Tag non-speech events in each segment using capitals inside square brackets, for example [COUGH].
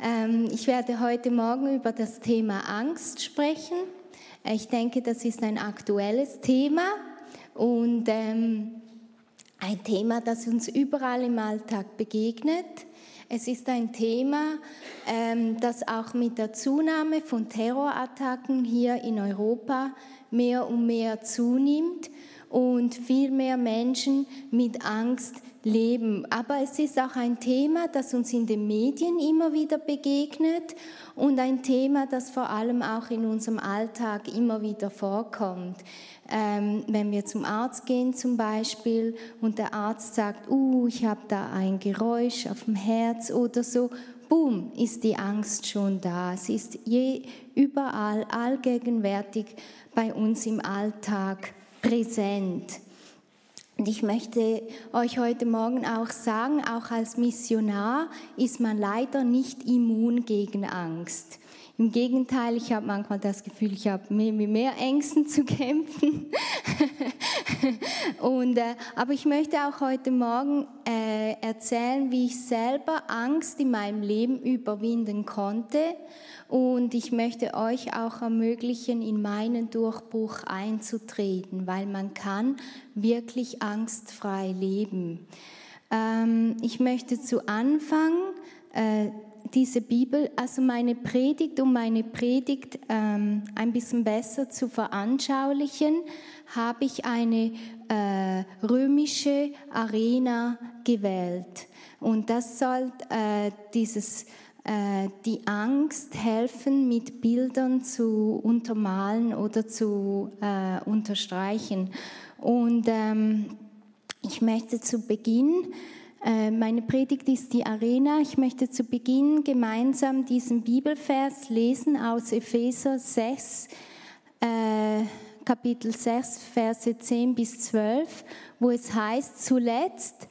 Ähm, ich werde heute Morgen über das Thema Angst sprechen. Ich denke, das ist ein aktuelles Thema und ähm, ein Thema, das uns überall im Alltag begegnet. Es ist ein Thema, ähm, das auch mit der Zunahme von Terrorattacken hier in Europa mehr und mehr zunimmt und viel mehr Menschen mit Angst leben. Aber es ist auch ein Thema, das uns in den Medien immer wieder begegnet und ein Thema, das vor allem auch in unserem Alltag immer wieder vorkommt. Ähm, wenn wir zum Arzt gehen zum Beispiel und der Arzt sagt, uh, ich habe da ein Geräusch auf dem Herz oder so, boom, ist die Angst schon da. Sie ist je, überall, allgegenwärtig bei uns im Alltag präsent. Und ich möchte euch heute Morgen auch sagen, auch als Missionar ist man leider nicht immun gegen Angst. Im Gegenteil, ich habe manchmal das Gefühl, ich habe mehr, mit mehr Ängsten zu kämpfen. [LAUGHS] Und, äh, aber ich möchte auch heute Morgen äh, erzählen, wie ich selber Angst in meinem Leben überwinden konnte und ich möchte euch auch ermöglichen, in meinen Durchbruch einzutreten, weil man kann wirklich angstfrei leben. Ähm, ich möchte zu Anfang äh, diese Bibel, also meine Predigt, um meine Predigt ähm, ein bisschen besser zu veranschaulichen, habe ich eine äh, römische Arena gewählt. Und das soll äh, dieses äh, die Angst helfen, mit Bildern zu untermalen oder zu äh, unterstreichen. Und ähm, ich möchte zu Beginn, äh, meine Predigt ist die Arena, ich möchte zu Beginn gemeinsam diesen Bibelvers lesen aus Epheser 6, äh, Kapitel 6, Verse 10 bis 12, wo es heißt, zuletzt,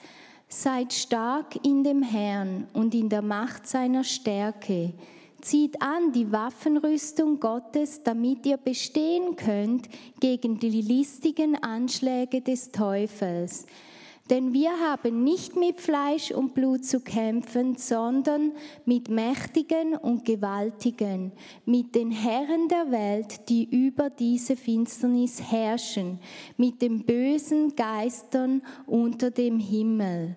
Seid stark in dem Herrn und in der Macht seiner Stärke. Zieht an die Waffenrüstung Gottes, damit ihr bestehen könnt gegen die listigen Anschläge des Teufels. Denn wir haben nicht mit Fleisch und Blut zu kämpfen, sondern mit Mächtigen und Gewaltigen, mit den Herren der Welt, die über diese Finsternis herrschen, mit den bösen Geistern unter dem Himmel.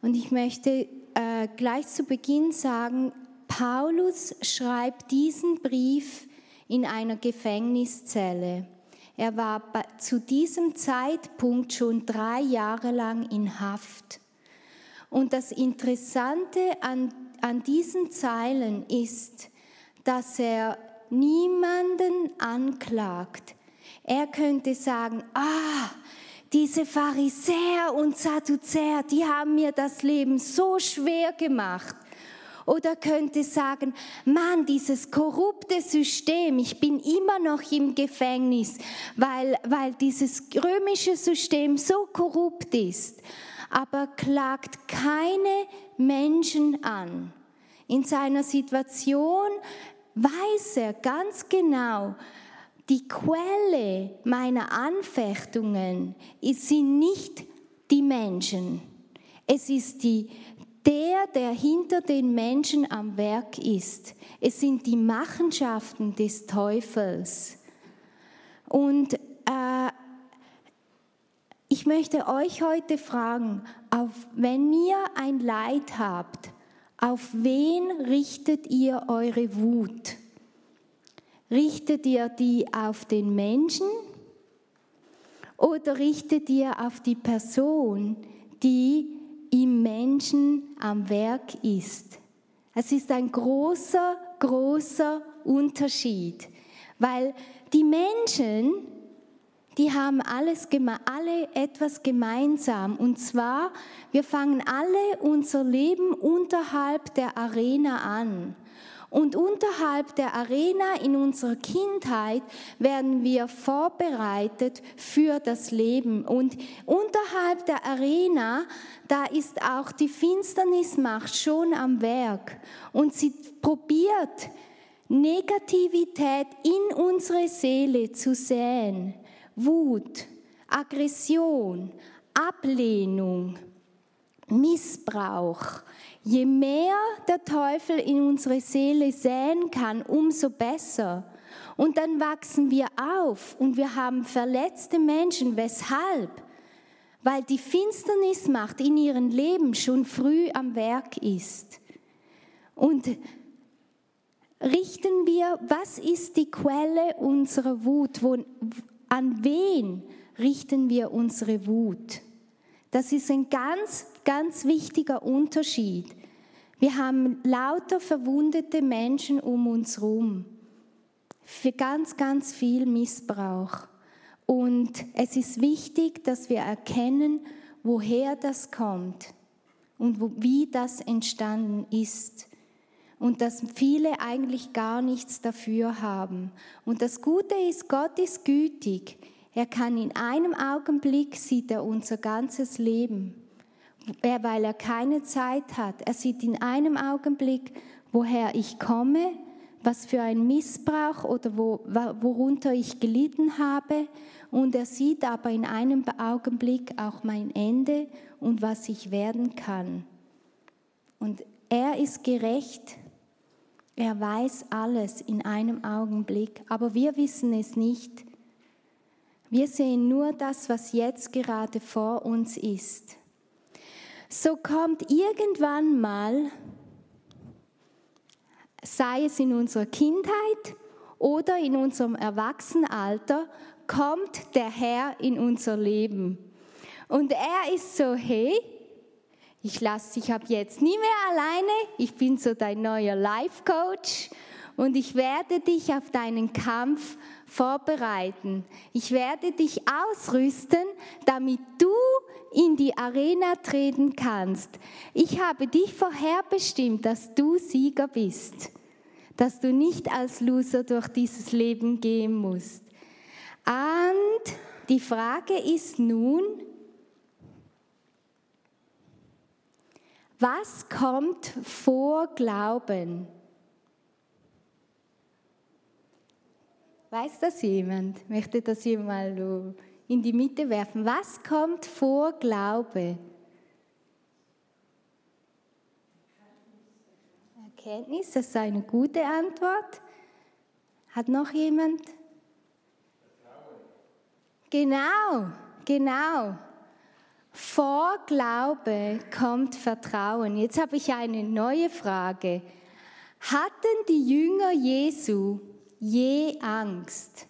Und ich möchte äh, gleich zu Beginn sagen, Paulus schreibt diesen Brief in einer Gefängniszelle. Er war zu diesem Zeitpunkt schon drei Jahre lang in Haft. Und das Interessante an, an diesen Zeilen ist, dass er niemanden anklagt. Er könnte sagen, ah, diese Pharisäer und Sadduzäer, die haben mir das Leben so schwer gemacht. Oder könnte sagen, Mann, dieses korrupte System, ich bin immer noch im Gefängnis, weil, weil dieses römische System so korrupt ist. Aber klagt keine Menschen an. In seiner Situation weiß er ganz genau, die Quelle meiner Anfechtungen sind nicht die Menschen. Es ist die, der, der hinter den Menschen am Werk ist. Es sind die Machenschaften des Teufels. Und äh, ich möchte euch heute fragen, auf, wenn ihr ein Leid habt, auf wen richtet ihr eure Wut? Richtet ihr die auf den Menschen oder richtet ihr auf die Person, die im Menschen am Werk ist? Es ist ein großer, großer Unterschied, weil die Menschen, die haben alles, alle etwas gemeinsam. Und zwar, wir fangen alle unser Leben unterhalb der Arena an. Und unterhalb der Arena in unserer Kindheit werden wir vorbereitet für das Leben. Und unterhalb der Arena, da ist auch die Finsternismacht schon am Werk. Und sie probiert, Negativität in unsere Seele zu säen. Wut, Aggression, Ablehnung, Missbrauch, Je mehr der Teufel in unsere Seele säen kann, umso besser. Und dann wachsen wir auf und wir haben verletzte Menschen. Weshalb? Weil die Finsternismacht in ihrem Leben schon früh am Werk ist. Und richten wir, was ist die Quelle unserer Wut? Wo, an wen richten wir unsere Wut? Das ist ein ganz, ganz wichtiger Unterschied. Wir haben lauter verwundete Menschen um uns herum. Für ganz, ganz viel Missbrauch. Und es ist wichtig, dass wir erkennen, woher das kommt und wie das entstanden ist. Und dass viele eigentlich gar nichts dafür haben. Und das Gute ist, Gott ist gütig. Er kann in einem Augenblick sieht er unser ganzes Leben, weil er keine Zeit hat. Er sieht in einem Augenblick, woher ich komme, was für ein Missbrauch oder wo, worunter ich gelitten habe. Und er sieht aber in einem Augenblick auch mein Ende und was ich werden kann. Und er ist gerecht. Er weiß alles in einem Augenblick, aber wir wissen es nicht. Wir sehen nur das, was jetzt gerade vor uns ist. So kommt irgendwann mal, sei es in unserer Kindheit oder in unserem Erwachsenenalter, kommt der Herr in unser Leben. Und er ist so, hey, ich lasse dich ab jetzt nie mehr alleine, ich bin so dein neuer Life Coach und ich werde dich auf deinen Kampf vorbereiten. Ich werde dich ausrüsten, damit du in die Arena treten kannst. Ich habe dich vorherbestimmt, dass du Sieger bist, dass du nicht als Loser durch dieses Leben gehen musst. Und die Frage ist nun, was kommt vor Glauben? Weiß das jemand? Möchte das jemand in die Mitte werfen? Was kommt vor Glaube? Erkenntnis, das ist eine gute Antwort. Hat noch jemand? Genau, genau. Vor Glaube kommt Vertrauen. Jetzt habe ich eine neue Frage. Hatten die Jünger Jesu je Angst?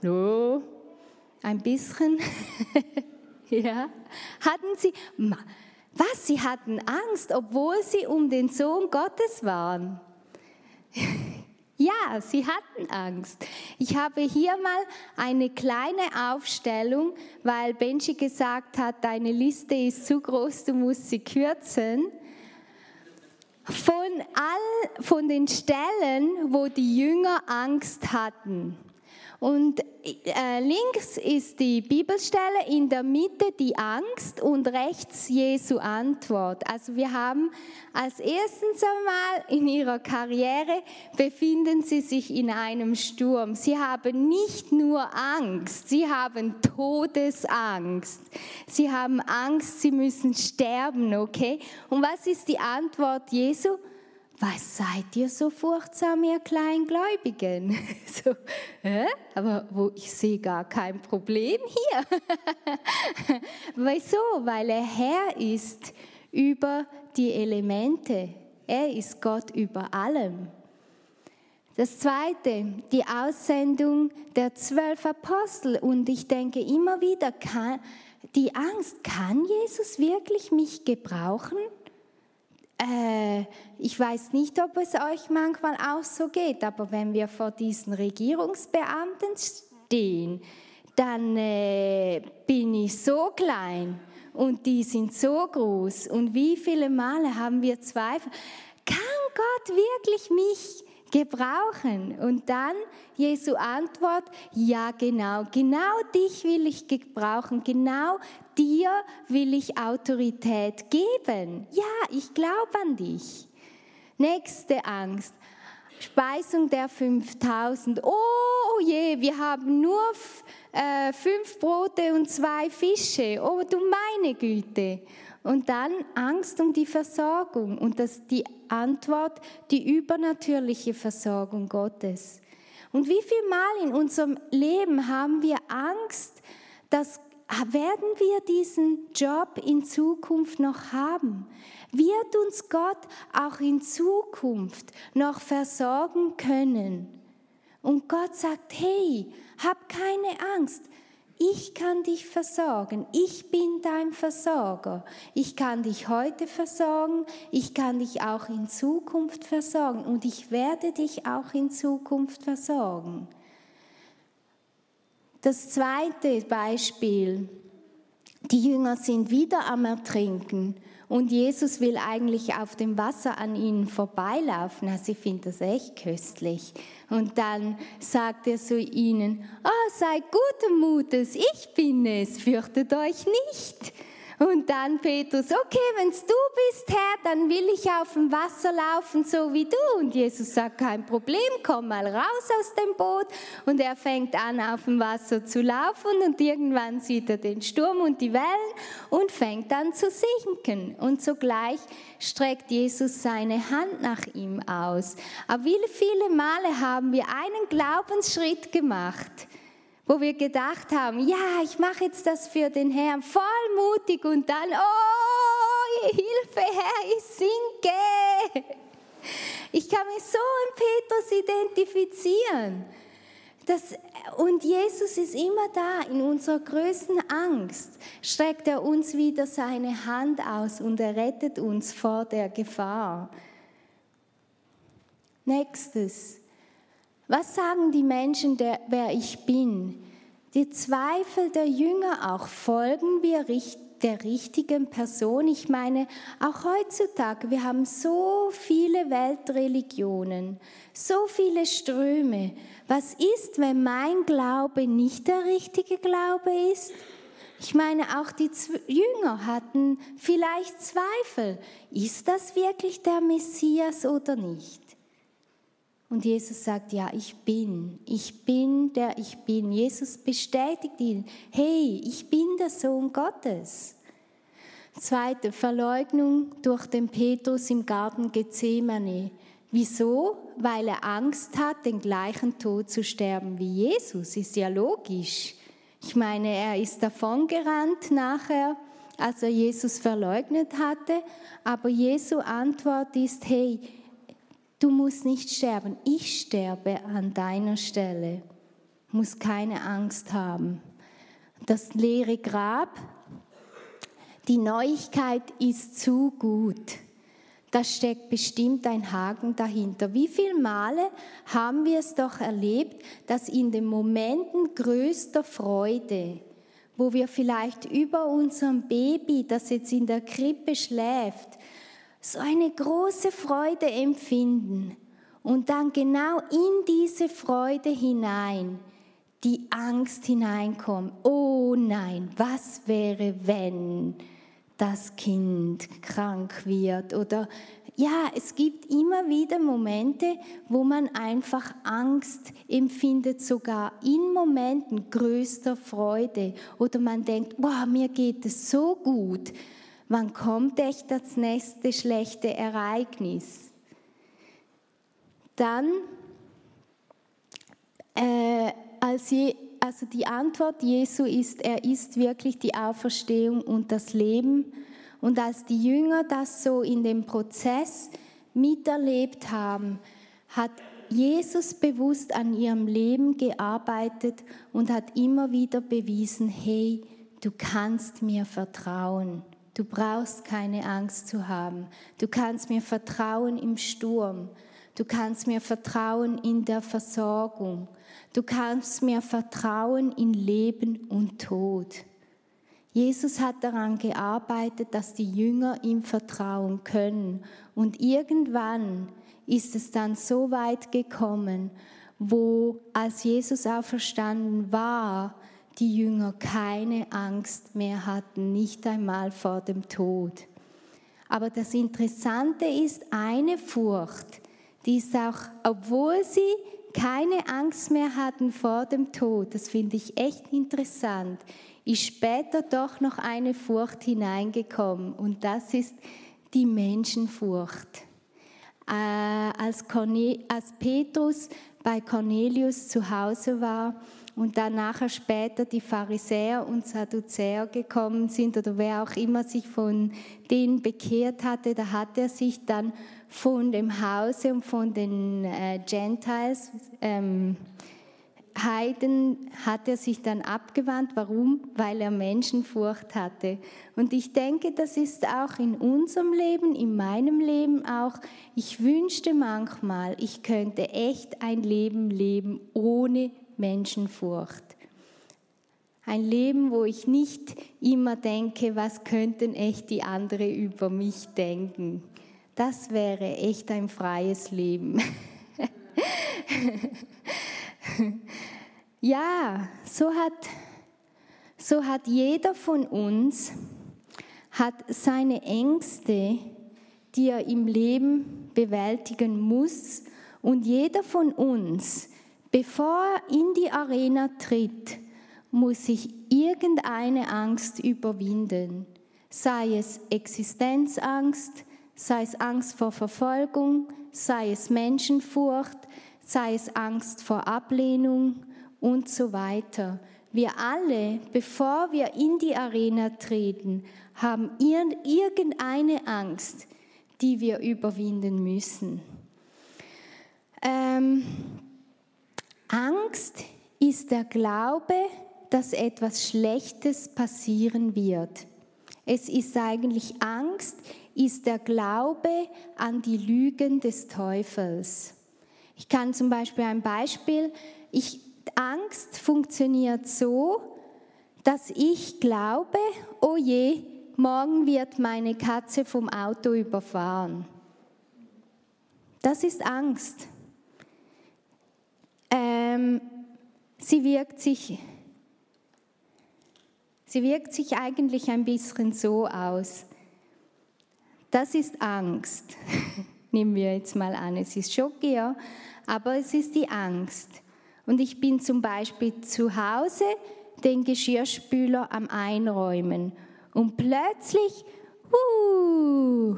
No, ein bisschen. [LAUGHS] ja. Hatten sie, was, sie hatten Angst, obwohl sie um den Sohn Gottes waren? [LAUGHS] Ja, sie hatten Angst. Ich habe hier mal eine kleine Aufstellung, weil Benji gesagt hat, deine Liste ist zu groß, du musst sie kürzen von, all, von den Stellen, wo die Jünger Angst hatten. Und äh, links ist die Bibelstelle, in der Mitte die Angst und rechts Jesu Antwort. Also wir haben als erstens einmal in ihrer Karriere befinden sie sich in einem Sturm. Sie haben nicht nur Angst, sie haben Todesangst. Sie haben Angst, sie müssen sterben, okay? Und was ist die Antwort Jesu? Was seid ihr so furchtsam, ihr Kleingläubigen? [LAUGHS] so, äh? Aber wo, ich sehe gar kein Problem hier. [LAUGHS] Wieso? Weil er Herr ist über die Elemente. Er ist Gott über allem. Das zweite, die Aussendung der zwölf Apostel. Und ich denke immer wieder, kann, die Angst, kann Jesus wirklich mich gebrauchen? Äh, ich weiß nicht, ob es euch manchmal auch so geht, aber wenn wir vor diesen Regierungsbeamten stehen, dann äh, bin ich so klein und die sind so groß. Und wie viele Male haben wir Zweifel? Kann Gott wirklich mich gebrauchen? Und dann Jesu Antwort, ja genau, genau dich will ich gebrauchen, genau dir will ich Autorität geben. Ja, ich glaube an dich. Nächste Angst. Speisung der 5000. Oh je, wir haben nur äh, fünf Brote und zwei Fische. Oh du meine Güte. Und dann Angst um die Versorgung und das die Antwort, die übernatürliche Versorgung Gottes. Und wie viel Mal in unserem Leben haben wir Angst, dass werden wir diesen Job in Zukunft noch haben? Wird uns Gott auch in Zukunft noch versorgen können? Und Gott sagt, hey, hab keine Angst. Ich kann dich versorgen. Ich bin dein Versorger. Ich kann dich heute versorgen. Ich kann dich auch in Zukunft versorgen. Und ich werde dich auch in Zukunft versorgen. Das zweite Beispiel. Die Jünger sind wieder am Ertrinken und Jesus will eigentlich auf dem Wasser an ihnen vorbeilaufen. Also ich finde das echt köstlich. Und dann sagt er zu ihnen, oh, seid guten Mutes, ich bin es, fürchtet euch nicht. Und dann Petrus, okay, wenn es du bist, Herr, dann will ich auf dem Wasser laufen, so wie du. Und Jesus sagt, kein Problem, komm mal raus aus dem Boot. Und er fängt an, auf dem Wasser zu laufen und irgendwann sieht er den Sturm und die Wellen und fängt an zu sinken. Und sogleich streckt Jesus seine Hand nach ihm aus. Aber wie viele Male haben wir einen Glaubensschritt gemacht? Wo wir gedacht haben, ja, ich mache jetzt das für den Herrn, vollmutig und dann, oh, Hilfe, Herr, ich sinke. Ich kann mich so in Petrus identifizieren. Das, und Jesus ist immer da, in unserer größten Angst streckt er uns wieder seine Hand aus und er rettet uns vor der Gefahr. Nächstes, was sagen die Menschen, der, wer ich bin? Die Zweifel der Jünger auch, folgen wir der richtigen Person? Ich meine, auch heutzutage, wir haben so viele Weltreligionen, so viele Ströme. Was ist, wenn mein Glaube nicht der richtige Glaube ist? Ich meine, auch die Jünger hatten vielleicht Zweifel. Ist das wirklich der Messias oder nicht? Und Jesus sagt, ja, ich bin, ich bin der ich bin. Jesus bestätigt ihn, hey, ich bin der Sohn Gottes. Zweite Verleugnung durch den Petrus im Garten Gethsemane. Wieso? Weil er Angst hat, den gleichen Tod zu sterben wie Jesus. Ist ja logisch. Ich meine, er ist davongerannt nachher, als er Jesus verleugnet hatte. Aber Jesu Antwort ist, hey, Du musst nicht sterben, ich sterbe an deiner Stelle. Du musst keine Angst haben. Das leere Grab, die Neuigkeit ist zu gut. Da steckt bestimmt ein Haken dahinter. Wie viele Male haben wir es doch erlebt, dass in den Momenten größter Freude, wo wir vielleicht über unserem Baby, das jetzt in der Krippe schläft, so eine große Freude empfinden und dann genau in diese Freude hinein die Angst hineinkommt. Oh nein, was wäre, wenn das Kind krank wird? Oder ja, es gibt immer wieder Momente, wo man einfach Angst empfindet, sogar in Momenten größter Freude. Oder man denkt, wow, mir geht es so gut Wann kommt echt das nächste schlechte Ereignis? Dann, äh, als je, also die Antwort Jesu ist, er ist wirklich die Auferstehung und das Leben. Und als die Jünger das so in dem Prozess miterlebt haben, hat Jesus bewusst an ihrem Leben gearbeitet und hat immer wieder bewiesen, hey, du kannst mir vertrauen. Du brauchst keine Angst zu haben. Du kannst mir vertrauen im Sturm. Du kannst mir vertrauen in der Versorgung. Du kannst mir vertrauen in Leben und Tod. Jesus hat daran gearbeitet, dass die Jünger ihm vertrauen können. Und irgendwann ist es dann so weit gekommen, wo als Jesus auferstanden war, die Jünger keine Angst mehr hatten, nicht einmal vor dem Tod. Aber das Interessante ist, eine Furcht, die ist auch, obwohl sie keine Angst mehr hatten vor dem Tod, das finde ich echt interessant, ist später doch noch eine Furcht hineingekommen und das ist die Menschenfurcht. Äh, als, als Petrus bei Cornelius zu Hause war und dann nachher später die Pharisäer und Sadduzäer gekommen sind oder wer auch immer sich von denen bekehrt hatte, da hat er sich dann von dem Hause und von den äh, Gentiles ähm, Heiden hat er sich dann abgewandt. Warum? Weil er Menschenfurcht hatte. Und ich denke, das ist auch in unserem Leben, in meinem Leben auch. Ich wünschte manchmal, ich könnte echt ein Leben leben ohne Menschenfurcht. Ein Leben, wo ich nicht immer denke, was könnten echt die anderen über mich denken. Das wäre echt ein freies Leben. [LAUGHS] [LAUGHS] ja, so hat, so hat jeder von uns hat seine Ängste, die er im Leben bewältigen muss. Und jeder von uns, bevor er in die Arena tritt, muss sich irgendeine Angst überwinden. Sei es Existenzangst, sei es Angst vor Verfolgung, sei es Menschenfurcht, sei es Angst vor Ablehnung und so weiter. Wir alle, bevor wir in die Arena treten, haben irgendeine Angst, die wir überwinden müssen. Ähm, Angst ist der Glaube, dass etwas Schlechtes passieren wird. Es ist eigentlich Angst, ist der Glaube an die Lügen des Teufels. Ich kann zum Beispiel ein Beispiel, ich, Angst funktioniert so, dass ich glaube, oh je, morgen wird meine Katze vom Auto überfahren. Das ist Angst. Ähm, sie wirkt sich Sie wirkt sich eigentlich ein bisschen so aus. Das ist Angst. [LAUGHS] nehmen wir jetzt mal an, es ist Schocke, ja, aber es ist die Angst. Und ich bin zum Beispiel zu Hause den Geschirrspüler am Einräumen und plötzlich uh,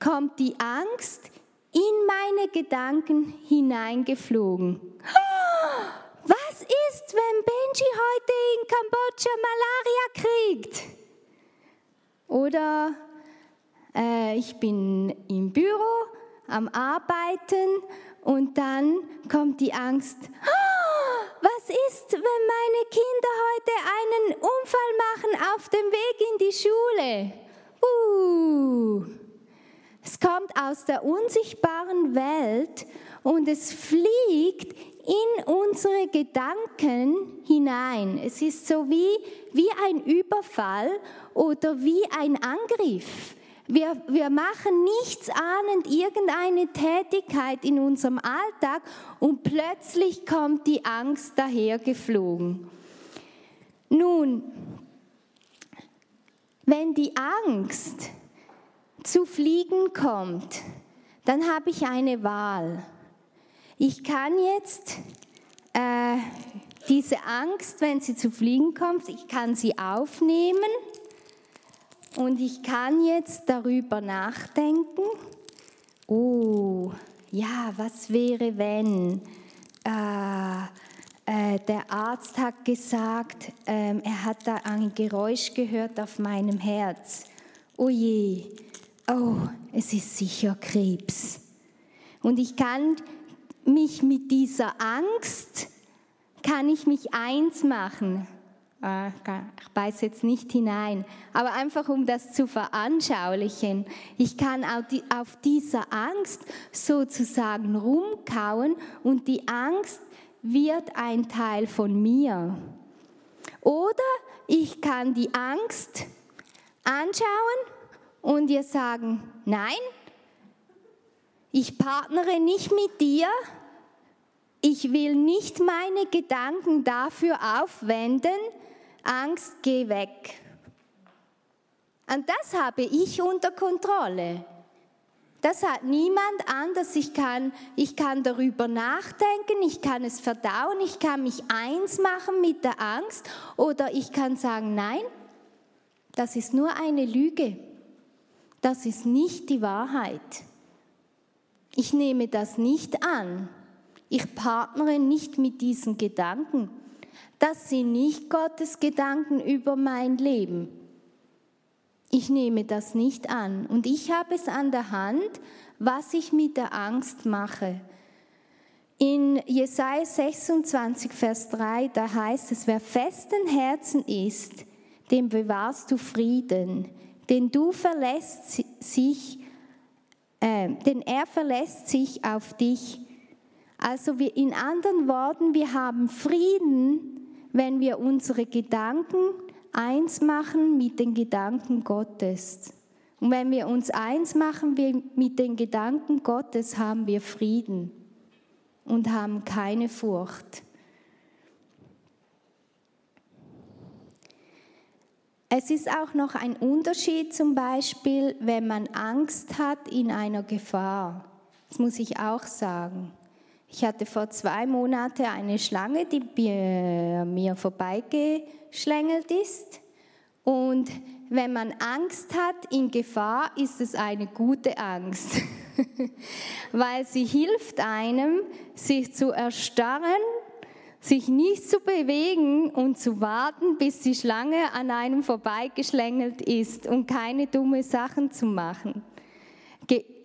kommt die Angst in meine Gedanken hineingeflogen. [GASPS] Was ist, wenn Benji heute in Kambodscha Malaria kriegt? Oder ich bin im Büro am Arbeiten und dann kommt die Angst, oh, was ist, wenn meine Kinder heute einen Unfall machen auf dem Weg in die Schule? Uh. Es kommt aus der unsichtbaren Welt und es fliegt in unsere Gedanken hinein. Es ist so wie, wie ein Überfall oder wie ein Angriff. Wir, wir machen nichts ahnend irgendeine Tätigkeit in unserem Alltag und plötzlich kommt die Angst dahergeflogen. Nun, wenn die Angst zu fliegen kommt, dann habe ich eine Wahl. Ich kann jetzt äh, diese Angst, wenn sie zu fliegen kommt, ich kann sie aufnehmen und ich kann jetzt darüber nachdenken, oh, ja, was wäre, wenn äh, äh, der Arzt hat gesagt, äh, er hat da ein Geräusch gehört auf meinem Herz. Oh je, oh, es ist sicher Krebs. Und ich kann mich mit dieser Angst, kann ich mich eins machen ich beiße jetzt nicht hinein, aber einfach um das zu veranschaulichen. Ich kann auf dieser Angst sozusagen rumkauen und die Angst wird ein Teil von mir. Oder ich kann die Angst anschauen und ihr sagen, nein, ich partnere nicht mit dir, ich will nicht meine Gedanken dafür aufwenden, Angst, geh weg. Und das habe ich unter Kontrolle. Das hat niemand anders. Ich kann, ich kann darüber nachdenken, ich kann es verdauen, ich kann mich eins machen mit der Angst oder ich kann sagen, nein, das ist nur eine Lüge. Das ist nicht die Wahrheit. Ich nehme das nicht an. Ich partnere nicht mit diesen Gedanken. Das sind nicht Gottes Gedanken über mein Leben. Ich nehme das nicht an und ich habe es an der Hand, was ich mit der Angst mache. In Jesaja 26, Vers 3, da heißt es, wer festen Herzen ist, dem bewahrst du Frieden, denn du verlässt sich, äh, denn er verlässt sich auf dich. Also wir, in anderen Worten, wir haben Frieden, wenn wir unsere Gedanken eins machen mit den Gedanken Gottes. Und wenn wir uns eins machen mit den Gedanken Gottes, haben wir Frieden und haben keine Furcht. Es ist auch noch ein Unterschied zum Beispiel, wenn man Angst hat in einer Gefahr. Das muss ich auch sagen. Ich hatte vor zwei Monaten eine Schlange, die mir vorbeigeschlängelt ist. Und wenn man Angst hat in Gefahr, ist es eine gute Angst, [LAUGHS] weil sie hilft einem, sich zu erstarren, sich nicht zu bewegen und zu warten, bis die Schlange an einem vorbeigeschlängelt ist und keine dumme Sachen zu machen.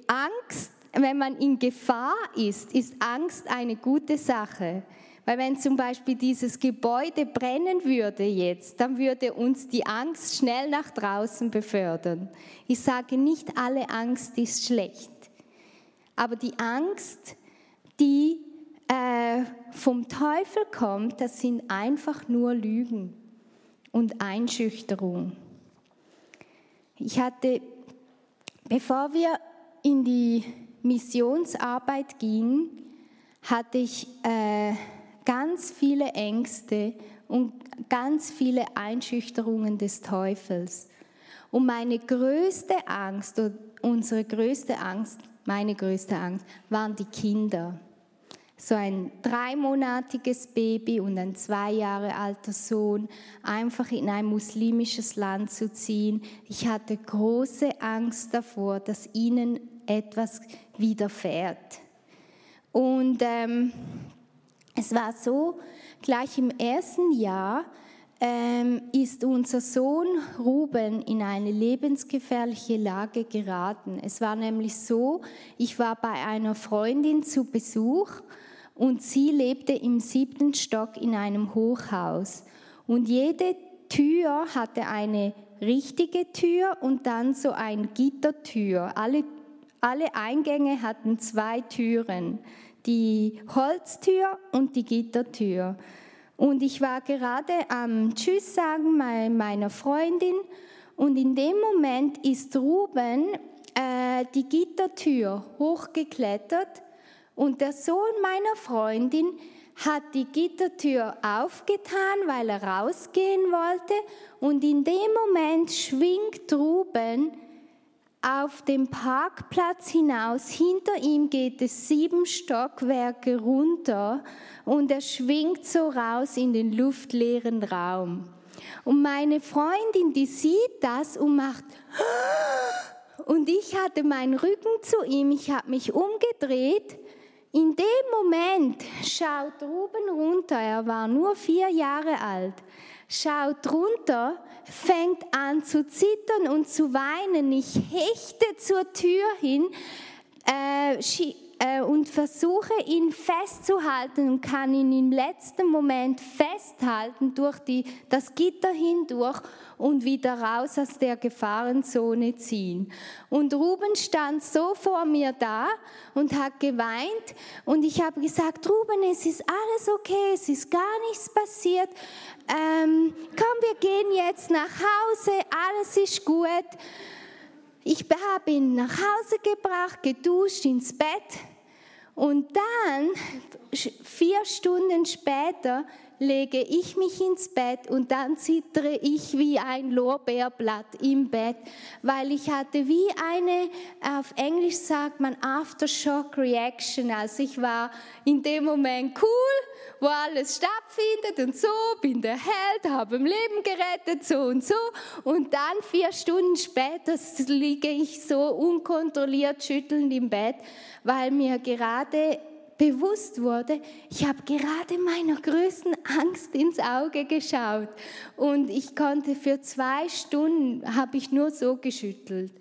Angst wenn man in Gefahr ist, ist Angst eine gute Sache. Weil wenn zum Beispiel dieses Gebäude brennen würde jetzt, dann würde uns die Angst schnell nach draußen befördern. Ich sage nicht, alle Angst ist schlecht. Aber die Angst, die äh, vom Teufel kommt, das sind einfach nur Lügen und Einschüchterung. Ich hatte, bevor wir in die Missionsarbeit ging, hatte ich äh, ganz viele Ängste und ganz viele Einschüchterungen des Teufels. Und meine größte Angst, unsere größte Angst, meine größte Angst, waren die Kinder. So ein dreimonatiges Baby und ein zwei Jahre alter Sohn, einfach in ein muslimisches Land zu ziehen. Ich hatte große Angst davor, dass ihnen etwas widerfährt. Und ähm, es war so, gleich im ersten Jahr ähm, ist unser Sohn Ruben in eine lebensgefährliche Lage geraten. Es war nämlich so, ich war bei einer Freundin zu Besuch und sie lebte im siebten Stock in einem Hochhaus. Und jede Tür hatte eine richtige Tür und dann so ein Gittertür. Alle alle Eingänge hatten zwei Türen, die Holztür und die Gittertür. Und ich war gerade am Tschüss sagen meiner Freundin. Und in dem Moment ist Ruben äh, die Gittertür hochgeklettert. Und der Sohn meiner Freundin hat die Gittertür aufgetan, weil er rausgehen wollte. Und in dem Moment schwingt Ruben auf dem Parkplatz hinaus. Hinter ihm geht es sieben Stockwerke runter und er schwingt so raus in den luftleeren Raum. Und meine Freundin, die sieht das und macht, und ich hatte meinen Rücken zu ihm, ich habe mich umgedreht. In dem Moment schaut Ruben runter, er war nur vier Jahre alt, schaut runter, fängt an zu zittern und zu weinen. Ich hechte zur Tür hin äh, äh, und versuche ihn festzuhalten und kann ihn im letzten Moment festhalten durch die, das Gitter hindurch und wieder raus aus der Gefahrenzone ziehen. Und Ruben stand so vor mir da und hat geweint und ich habe gesagt, Ruben, es ist alles okay, es ist gar nichts passiert. Ähm, komm, wir gehen jetzt nach Hause, alles ist gut. Ich habe ihn nach Hause gebracht, geduscht, ins Bett Und dann, vier Stunden später, lege ich mich ins Bett und dann zittere ich wie ein Lorbeerblatt im Bett, weil ich hatte wie eine, auf Englisch sagt man Aftershock Reaction. Also ich war in dem Moment cool, wo alles stattfindet und so, bin der Held, habe im Leben gerettet, so und so. Und dann vier Stunden später liege ich so unkontrolliert schüttelnd im Bett weil mir gerade bewusst wurde, ich habe gerade meiner größten Angst ins Auge geschaut und ich konnte für zwei Stunden, habe ich nur so geschüttelt.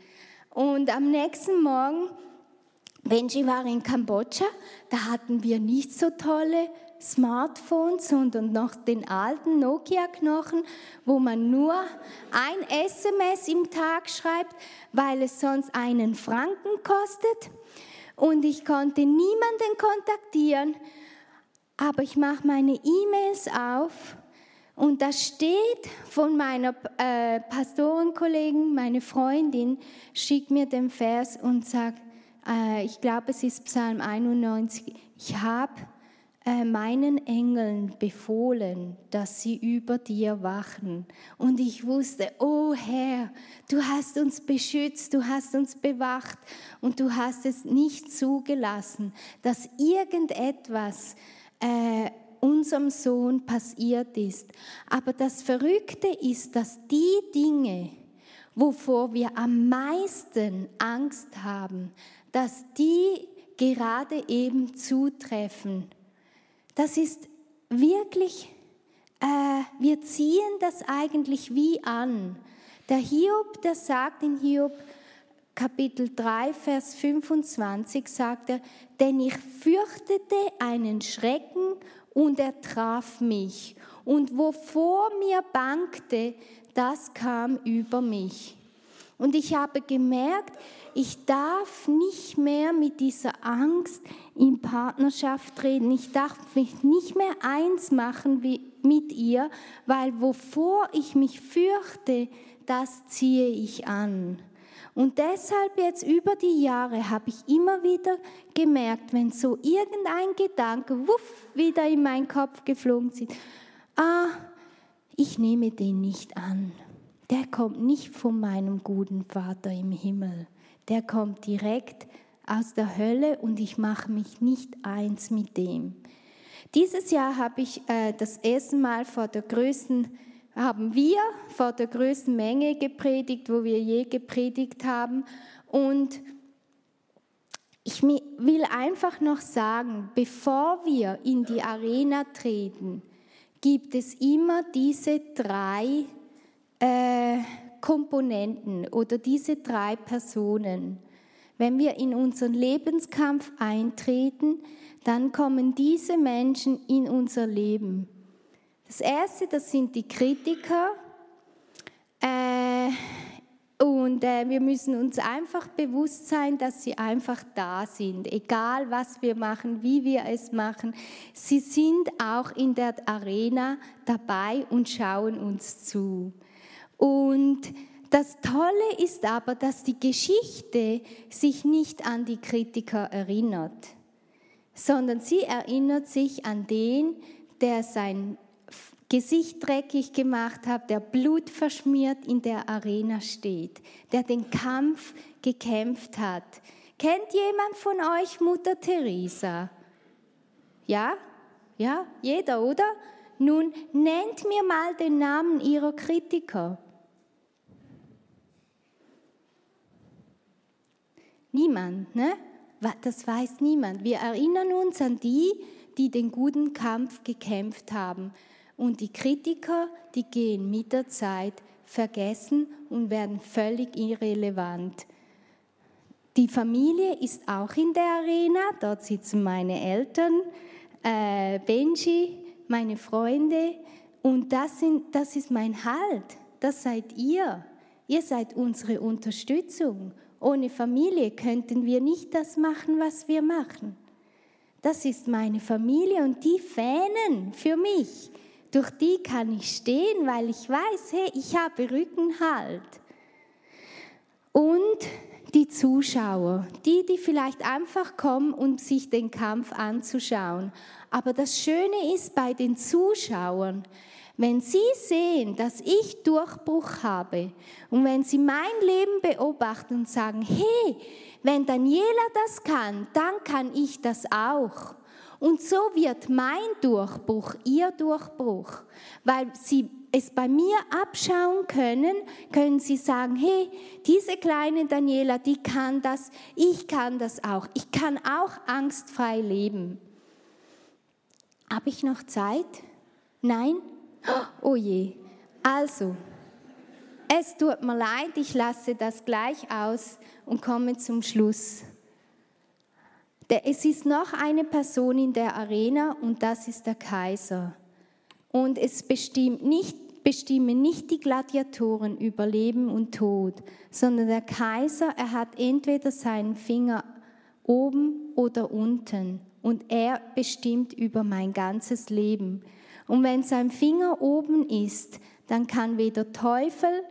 Und am nächsten Morgen, Benji war in Kambodscha, da hatten wir nicht so tolle Smartphones, sondern noch den alten Nokia-Knochen, wo man nur ein SMS im Tag schreibt, weil es sonst einen Franken kostet. Und ich konnte niemanden kontaktieren, aber ich mache meine E-Mails auf und da steht von meiner äh, Pastorenkollegen, meine Freundin, schickt mir den Vers und sagt, äh, ich glaube es ist Psalm 91, ich habe äh, meinen Engeln befohlen, dass sie über dir wachen. Und ich wusste, oh Herr, du hast uns beschützt, du hast uns bewacht und du hast es nicht zugelassen, dass irgendetwas äh, unserem Sohn passiert ist. Aber das Verrückte ist, dass die Dinge, wovor wir am meisten Angst haben, dass die gerade eben zutreffen das ist wirklich, äh, wir ziehen das eigentlich wie an. Der Hiob, der sagt in Hiob Kapitel 3, Vers 25, sagt er, denn ich fürchtete einen Schrecken und er traf mich. Und wovor mir bangte, das kam über mich. Und ich habe gemerkt, ich darf nicht mehr mit dieser Angst in Partnerschaft reden. Ich darf mich nicht mehr eins machen mit ihr, weil wovor ich mich fürchte, das ziehe ich an. Und deshalb jetzt über die Jahre habe ich immer wieder gemerkt, wenn so irgendein Gedanke wuff, wieder in meinen Kopf geflogen ist, ah, ich nehme den nicht an. Der kommt nicht von meinem guten Vater im Himmel der kommt direkt aus der Hölle und ich mache mich nicht eins mit dem. Dieses Jahr habe ich äh, das erste Mal vor der größten, haben wir vor der größten Menge gepredigt, wo wir je gepredigt haben. Und ich will einfach noch sagen, bevor wir in die Arena treten, gibt es immer diese drei äh, Komponenten oder diese drei Personen. Wenn wir in unseren Lebenskampf eintreten, dann kommen diese Menschen in unser Leben. Das erste, das sind die Kritiker. Äh, und äh, wir müssen uns einfach bewusst sein, dass sie einfach da sind, egal was wir machen, wie wir es machen. Sie sind auch in der Arena dabei und schauen uns zu. Und das Tolle ist aber, dass die Geschichte sich nicht an die Kritiker erinnert, sondern sie erinnert sich an den, der sein Gesicht dreckig gemacht hat, der Blut verschmiert in der Arena steht, der den Kampf gekämpft hat. Kennt jemand von euch Mutter Teresa? Ja? Ja, jeder, oder? Nun nennt mir mal den Namen ihrer Kritiker. Niemand, ne? Das weiß niemand. Wir erinnern uns an die, die den guten Kampf gekämpft haben. Und die Kritiker, die gehen mit der Zeit vergessen und werden völlig irrelevant. Die Familie ist auch in der Arena. Dort sitzen meine Eltern, äh, Benji, meine Freunde. Und das, sind, das ist mein Halt. Das seid ihr. Ihr seid unsere Unterstützung. Ohne Familie könnten wir nicht das machen, was wir machen. Das ist meine Familie und die Fähnen für mich. Durch die kann ich stehen, weil ich weiß, hey, ich habe Rückenhalt. Und die Zuschauer, die, die vielleicht einfach kommen, um sich den Kampf anzuschauen. Aber das Schöne ist bei den Zuschauern, wenn Sie sehen, dass ich Durchbruch habe und wenn Sie mein Leben beobachten und sagen, hey, wenn Daniela das kann, dann kann ich das auch. Und so wird mein Durchbruch Ihr Durchbruch, weil Sie es bei mir abschauen können, können Sie sagen, hey, diese kleine Daniela, die kann das, ich kann das auch. Ich kann auch angstfrei leben. Habe ich noch Zeit? Nein? Oh je. Also, es tut mir leid, ich lasse das gleich aus und komme zum Schluss. Es ist noch eine Person in der Arena und das ist der Kaiser. Und es bestimmt nicht, bestimmen nicht die Gladiatoren über Leben und Tod, sondern der Kaiser, er hat entweder seinen Finger oben oder unten und er bestimmt über mein ganzes Leben. Und wenn sein Finger oben ist, dann kann weder Teufel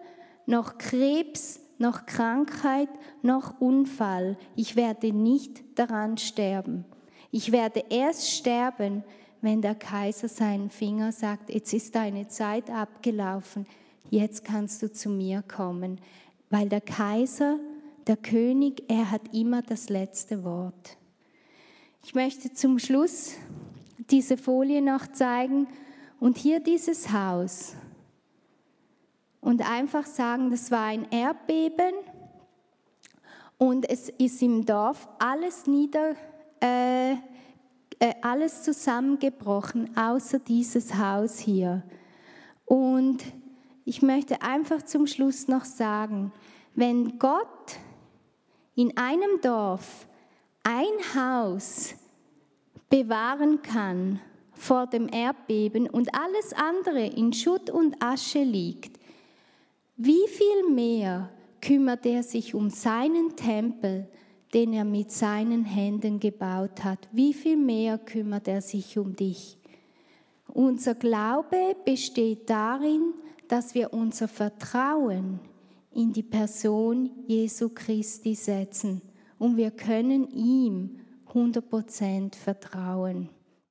noch Krebs noch Krankheit, noch Unfall. Ich werde nicht daran sterben. Ich werde erst sterben, wenn der Kaiser seinen Finger sagt, jetzt ist deine Zeit abgelaufen, jetzt kannst du zu mir kommen. Weil der Kaiser, der König, er hat immer das letzte Wort. Ich möchte zum Schluss diese Folie noch zeigen und hier dieses Haus und einfach sagen, das war ein Erdbeben und es ist im Dorf alles nieder, äh, äh, alles zusammengebrochen, außer dieses Haus hier. Und ich möchte einfach zum Schluss noch sagen, wenn Gott in einem Dorf ein Haus bewahren kann vor dem Erdbeben und alles andere in Schutt und Asche liegt, wie viel mehr kümmert er sich um seinen Tempel, den er mit seinen Händen gebaut hat? Wie viel mehr kümmert er sich um dich? Unser Glaube besteht darin, dass wir unser Vertrauen in die Person Jesu Christi setzen und wir können ihm 100% vertrauen.